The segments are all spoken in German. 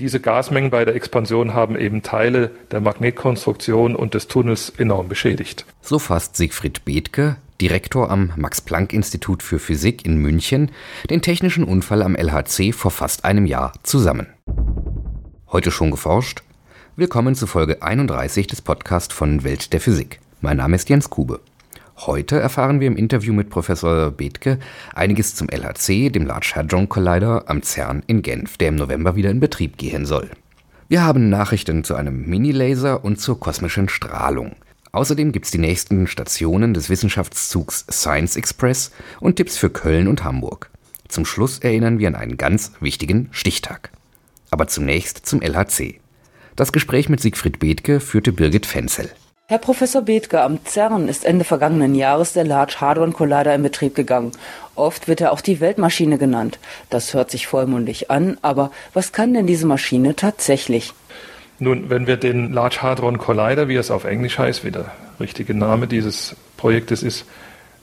Diese Gasmengen bei der Expansion haben eben Teile der Magnetkonstruktion und des Tunnels enorm beschädigt. So fasst Siegfried Bethke, Direktor am Max-Planck-Institut für Physik in München, den technischen Unfall am LHC vor fast einem Jahr zusammen. Heute schon geforscht? Willkommen zu Folge 31 des Podcasts von Welt der Physik. Mein Name ist Jens Kube. Heute erfahren wir im Interview mit Professor Bethke einiges zum LHC, dem Large Hadron Collider am CERN in Genf, der im November wieder in Betrieb gehen soll. Wir haben Nachrichten zu einem Mini-Laser und zur kosmischen Strahlung. Außerdem gibt's die nächsten Stationen des Wissenschaftszugs Science Express und Tipps für Köln und Hamburg. Zum Schluss erinnern wir an einen ganz wichtigen Stichtag. Aber zunächst zum LHC. Das Gespräch mit Siegfried Bethke führte Birgit Fenzel. Herr Professor Bethke, am CERN ist Ende vergangenen Jahres der Large Hadron Collider in Betrieb gegangen. Oft wird er auch die Weltmaschine genannt. Das hört sich vollmundig an, aber was kann denn diese Maschine tatsächlich? Nun, wenn wir den Large Hadron Collider, wie es auf Englisch heißt, wie der richtige Name dieses Projektes ist,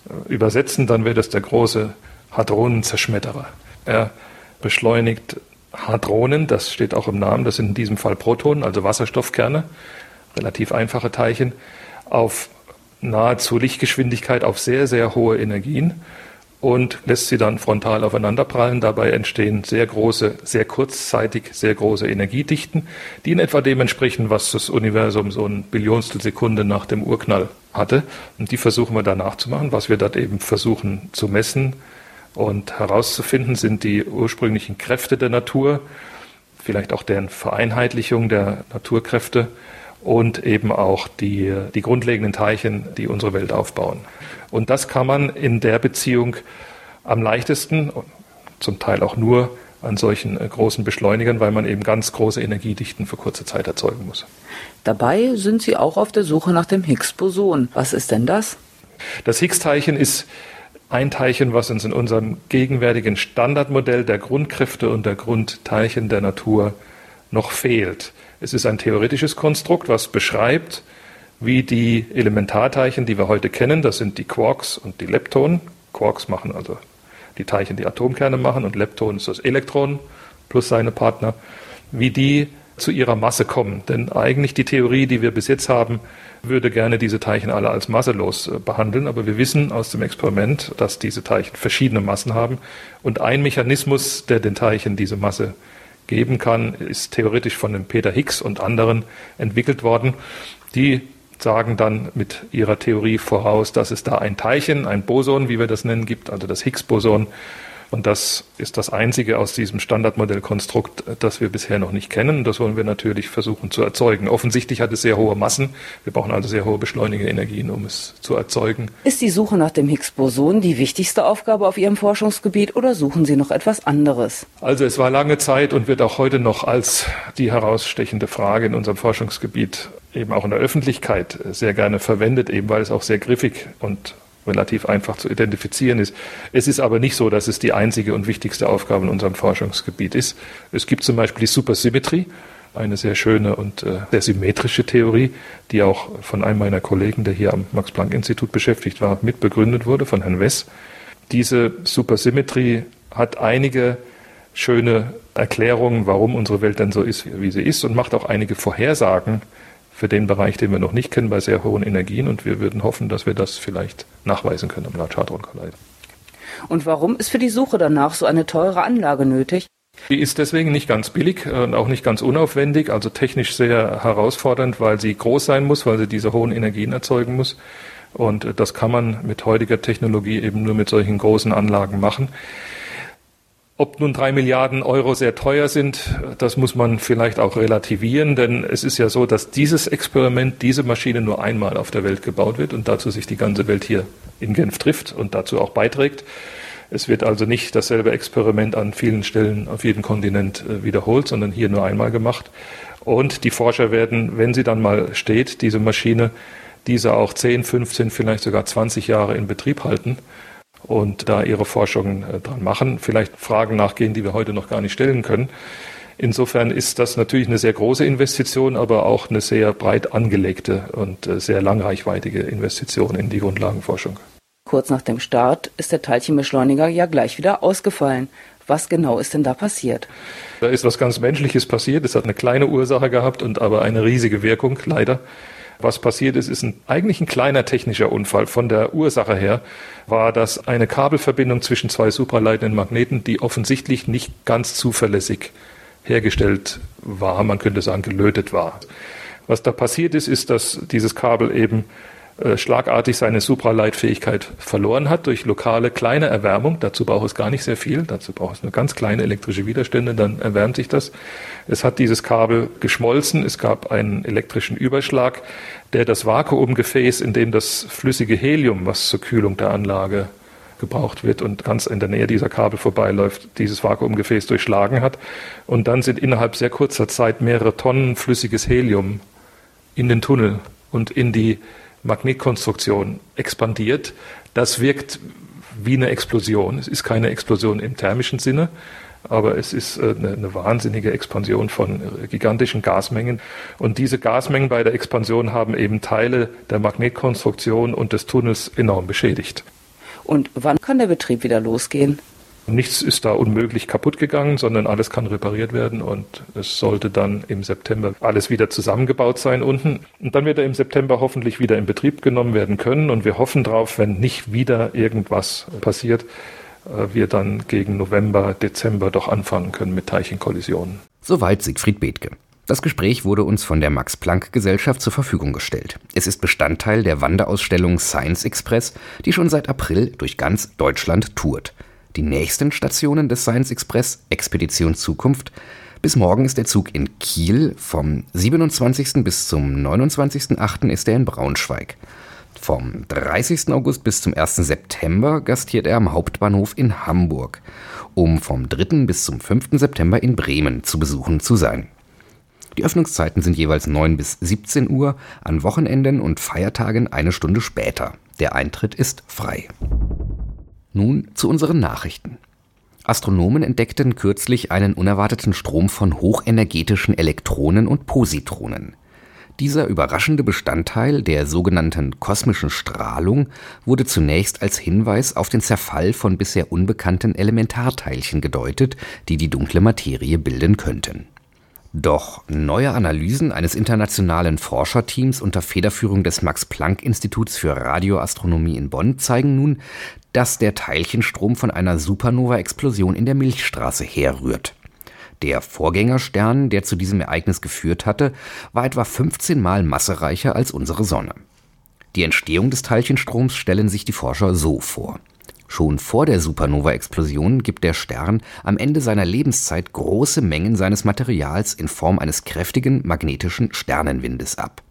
äh, übersetzen, dann wäre das der große Hadronenzerschmetterer. Er beschleunigt Hadronen, das steht auch im Namen, das sind in diesem Fall Protonen, also Wasserstoffkerne, relativ einfache Teilchen, auf nahezu Lichtgeschwindigkeit auf sehr, sehr hohe Energien und lässt sie dann frontal aufeinanderprallen. Dabei entstehen sehr große, sehr kurzzeitig sehr große Energiedichten, die in etwa dem entsprechen, was das Universum so ein Billionstel Sekunde nach dem Urknall hatte. Und die versuchen wir da nachzumachen. Was wir dort eben versuchen zu messen und herauszufinden, sind die ursprünglichen Kräfte der Natur, vielleicht auch deren Vereinheitlichung der Naturkräfte und eben auch die, die grundlegenden Teilchen, die unsere Welt aufbauen. Und das kann man in der Beziehung am leichtesten, zum Teil auch nur an solchen äh, großen Beschleunigern, weil man eben ganz große Energiedichten für kurze Zeit erzeugen muss. Dabei sind Sie auch auf der Suche nach dem Higgs-Boson. Was ist denn das? Das Higgs-Teilchen ist ein Teilchen, was uns in unserem gegenwärtigen Standardmodell der Grundkräfte und der Grundteilchen der Natur noch fehlt. Es ist ein theoretisches Konstrukt, was beschreibt, wie die Elementarteilchen, die wir heute kennen, das sind die Quarks und die Leptonen. Quarks machen also die Teilchen, die Atomkerne machen, und Lepton ist das Elektron plus seine Partner, wie die zu ihrer Masse kommen. Denn eigentlich die Theorie, die wir bis jetzt haben, würde gerne diese Teilchen alle als masselos äh, behandeln. Aber wir wissen aus dem Experiment, dass diese Teilchen verschiedene Massen haben. Und ein Mechanismus, der den Teilchen diese Masse geben kann, ist theoretisch von dem Peter Higgs und anderen entwickelt worden. Die sagen dann mit ihrer Theorie voraus, dass es da ein Teilchen, ein Boson, wie wir das nennen, gibt, also das Higgs-Boson, und das ist das einzige aus diesem Standardmodellkonstrukt, das wir bisher noch nicht kennen. Das wollen wir natürlich versuchen zu erzeugen. Offensichtlich hat es sehr hohe Massen. Wir brauchen also sehr hohe Beschleunigerenergien, um es zu erzeugen. Ist die Suche nach dem Higgs-Boson die wichtigste Aufgabe auf Ihrem Forschungsgebiet oder suchen Sie noch etwas anderes? Also es war lange Zeit und wird auch heute noch als die herausstechende Frage in unserem Forschungsgebiet eben auch in der Öffentlichkeit sehr gerne verwendet, eben weil es auch sehr griffig und relativ einfach zu identifizieren ist. Es ist aber nicht so, dass es die einzige und wichtigste Aufgabe in unserem Forschungsgebiet ist. Es gibt zum Beispiel die Supersymmetrie, eine sehr schöne und äh, sehr symmetrische Theorie, die auch von einem meiner Kollegen, der hier am Max-Planck-Institut beschäftigt war, mitbegründet wurde, von Herrn Wess. Diese Supersymmetrie hat einige schöne Erklärungen, warum unsere Welt denn so ist, wie sie ist, und macht auch einige Vorhersagen für den Bereich, den wir noch nicht kennen, bei sehr hohen Energien. Und wir würden hoffen, dass wir das vielleicht nachweisen können am Large Hadron Collider. Und warum ist für die Suche danach so eine teure Anlage nötig? Die ist deswegen nicht ganz billig und auch nicht ganz unaufwendig, also technisch sehr herausfordernd, weil sie groß sein muss, weil sie diese hohen Energien erzeugen muss. Und das kann man mit heutiger Technologie eben nur mit solchen großen Anlagen machen. Ob nun drei Milliarden Euro sehr teuer sind, das muss man vielleicht auch relativieren, denn es ist ja so, dass dieses Experiment, diese Maschine nur einmal auf der Welt gebaut wird und dazu sich die ganze Welt hier in Genf trifft und dazu auch beiträgt. Es wird also nicht dasselbe Experiment an vielen Stellen auf jedem Kontinent äh, wiederholt, sondern hier nur einmal gemacht. Und die Forscher werden, wenn sie dann mal steht, diese Maschine, diese auch 10, 15, vielleicht sogar 20 Jahre in Betrieb halten und da ihre Forschungen äh, dran machen, vielleicht Fragen nachgehen, die wir heute noch gar nicht stellen können. Insofern ist das natürlich eine sehr große Investition, aber auch eine sehr breit angelegte und äh, sehr langreichweitige Investition in die Grundlagenforschung. Kurz nach dem Start ist der Teilchenbeschleuniger ja gleich wieder ausgefallen. Was genau ist denn da passiert? Da ist was ganz Menschliches passiert. Es hat eine kleine Ursache gehabt und aber eine riesige Wirkung, leider. Was passiert ist, ist ein, eigentlich ein kleiner technischer Unfall. Von der Ursache her war das eine Kabelverbindung zwischen zwei supraleitenden Magneten, die offensichtlich nicht ganz zuverlässig hergestellt war. Man könnte sagen, gelötet war. Was da passiert ist, ist, dass dieses Kabel eben äh, schlagartig seine Supraleitfähigkeit verloren hat durch lokale kleine Erwärmung. Dazu braucht es gar nicht sehr viel, dazu braucht es nur ganz kleine elektrische Widerstände, dann erwärmt sich das. Es hat dieses Kabel geschmolzen, es gab einen elektrischen Überschlag, der das Vakuumgefäß, in dem das flüssige Helium, was zur Kühlung der Anlage gebraucht wird und ganz in der Nähe dieser Kabel vorbeiläuft, dieses Vakuumgefäß durchschlagen hat. Und dann sind innerhalb sehr kurzer Zeit mehrere Tonnen flüssiges Helium in den Tunnel und in die Magnetkonstruktion expandiert. Das wirkt wie eine Explosion. Es ist keine Explosion im thermischen Sinne, aber es ist äh, eine, eine, wahnsinnige Expansion von gigantischen Gasmengen. Und diese Gasmengen bei der Expansion haben eben Teile der Magnetkonstruktion und des Tunnels enorm beschädigt. Und wann kann der Betrieb wieder losgehen? Nichts ist da unmöglich kaputt gegangen, sondern alles kann repariert werden und es sollte dann im September alles wieder zusammengebaut sein unten. Und dann wird er im September hoffentlich wieder in Betrieb genommen werden können und wir hoffen darauf, wenn nicht wieder irgendwas passiert, äh, wir dann gegen November, Dezember doch anfangen können mit Teilchenkollisionen. Soweit Siegfried Bethke. Das Gespräch wurde uns von der Max-Planck-Gesellschaft zur Verfügung gestellt. Es ist Bestandteil der Wanderausstellung Science Express, die schon seit April durch ganz Deutschland tourt. Die nächsten Stationen des Science Express, Expedition Zukunft, bis morgen ist der Zug in Kiel, vom 27. bis zum 29.8. ist er in Braunschweig. Vom 30. August bis zum 1. September gastiert er am Hauptbahnhof in Hamburg, um vom 3. bis zum 5. September in Bremen zu besuchen zu sein. Die Öffnungszeiten sind jeweils 9 bis 17 Uhr, an Wochenenden und Feiertagen eine Stunde später. Der Eintritt ist frei. Nun zu unseren Nachrichten. Astronomen entdeckten kürzlich einen unerwarteten Strom von hochenergetischen Elektronen und Positronen. Dieser überraschende Bestandteil der sogenannten kosmischen Strahlung wurde zunächst als Hinweis auf den Zerfall von bisher unbekannten Elementarteilchen gedeutet, die die dunkle Materie bilden könnten. Doch neue Analysen eines internationalen Forscherteams unter Federführung des Max-Planck-Instituts für Radioastronomie in Bonn zeigen nun, dass der Teilchenstrom von einer Supernova-Explosion in der Milchstraße herrührt. Der Vorgängerstern, der zu diesem Ereignis geführt hatte, war etwa 15 Mal massereicher als unsere Sonne. Die Entstehung des Teilchenstroms stellen sich die Forscher so vor. Schon vor der Supernova-Explosion gibt der Stern am Ende seiner Lebenszeit große Mengen seines Materials in Form eines kräftigen magnetischen Sternenwindes ab.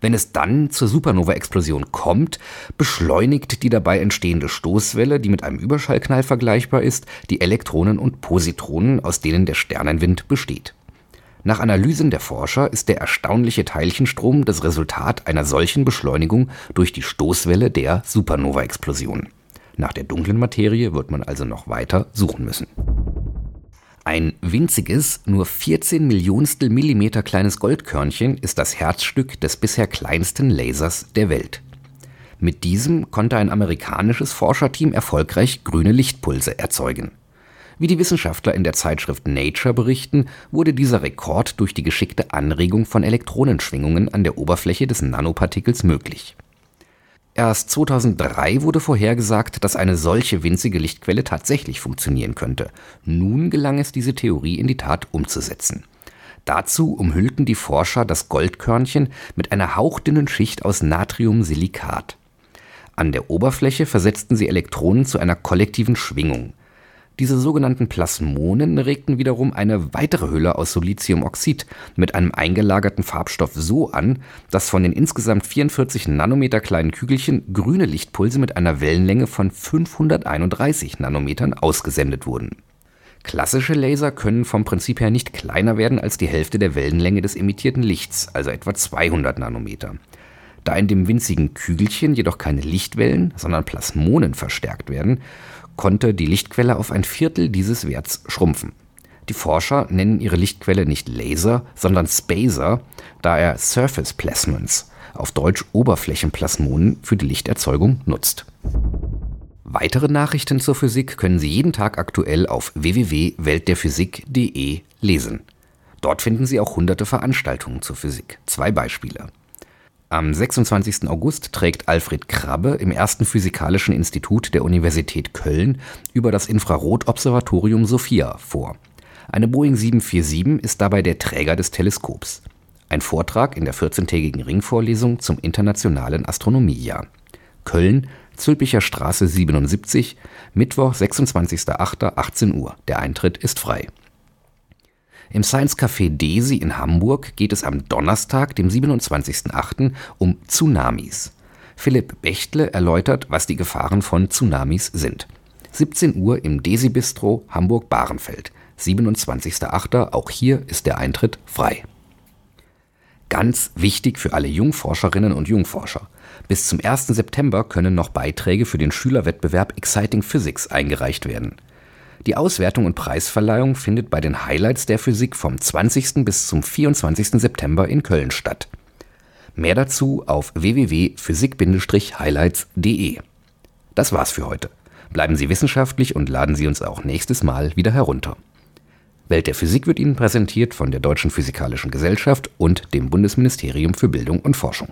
Wenn es dann zur Supernova-Explosion kommt, beschleunigt die dabei entstehende Stoßwelle, die mit einem Überschallknall vergleichbar ist, die Elektronen und Positronen, aus denen der Sternenwind besteht. Nach Analysen der Forscher ist der erstaunliche Teilchenstrom das Resultat einer solchen Beschleunigung durch die Stoßwelle der Supernova-Explosion. Nach der dunklen Materie wird man also noch weiter suchen müssen. Ein winziges, nur 14 Millionstel Millimeter kleines Goldkörnchen ist das Herzstück des bisher kleinsten Lasers der Welt. Mit diesem konnte ein amerikanisches Forscherteam erfolgreich grüne Lichtpulse erzeugen. Wie die Wissenschaftler in der Zeitschrift Nature berichten, wurde dieser Rekord durch die geschickte Anregung von Elektronenschwingungen an der Oberfläche des Nanopartikels möglich Erst 2003 wurde vorhergesagt, dass eine solche winzige Lichtquelle tatsächlich funktionieren könnte. Nun gelang es, diese Theorie in die Tat umzusetzen. Dazu umhüllten die Forscher das Goldkörnchen mit einer hauchdünnen Schicht aus Natriumsilikat. An der Oberfläche versetzten sie Elektronen zu einer kollektiven Schwingung. Diese sogenannten Plasmonen regten wiederum eine weitere Hülle aus Siliziumoxid mit einem eingelagerten Farbstoff so an, dass von den insgesamt 44 Nanometer kleinen Kügelchen grüne Lichtpulse mit einer Wellenlänge von 531 Nanometern ausgesendet wurden. Klassische Laser können vom Prinzip her nicht kleiner werden als die Hälfte der Wellenlänge des emittierten Lichts, also etwa 200 Nanometer. Da in dem winzigen Kügelchen jedoch keine Lichtwellen, sondern Plasmonen verstärkt werden, konnte die Lichtquelle auf ein Viertel dieses Werts schrumpfen. Die Forscher nennen ihre Lichtquelle nicht Laser, sondern Spacer, da er Surface Plasmons, auf Deutsch Oberflächenplasmonen, für die Lichterzeugung nutzt. Weitere Nachrichten zur Physik können Sie jeden Tag aktuell auf www.weltderphysik.de lesen. Dort finden Sie auch hunderte Veranstaltungen zur Physik. Zwei Beispiele. Am 26. August trägt Alfred Krabbe im ersten Physikalischen Institut der Universität Köln über das Infrarotobservatorium Sophia vor. Eine Boeing 747 ist dabei der Träger des Teleskops. Ein Vortrag in der 14-tägigen Ringvorlesung zum Internationalen Astronomiejahr. Köln, Zülpicher Straße 77, Mittwoch, 26.08.18 Uhr. Der Eintritt ist frei. Im Science Café Desi in Hamburg geht es am Donnerstag, dem 27.08. um Tsunamis. Philipp Bechtle erläutert, was die Gefahren von Tsunamis sind. 17 Uhr im Desi Bistro Hamburg-Bahrenfeld. 27.08. Auch hier ist der Eintritt frei. Ganz wichtig für alle Jungforscherinnen und Jungforscher. Bis zum 1. September können noch Beiträge für den Schülerwettbewerb Exciting Physics eingereicht werden. Die Auswertung und Preisverleihung findet bei den Highlights der Physik vom 20. bis zum 24. September in Köln statt. Mehr dazu auf www.physik-highlights.de. Das war's für heute. Bleiben Sie wissenschaftlich und laden Sie uns auch nächstes Mal wieder herunter. Welt der Physik wird Ihnen präsentiert von der Deutschen Physikalischen Gesellschaft und dem Bundesministerium für Bildung und Forschung.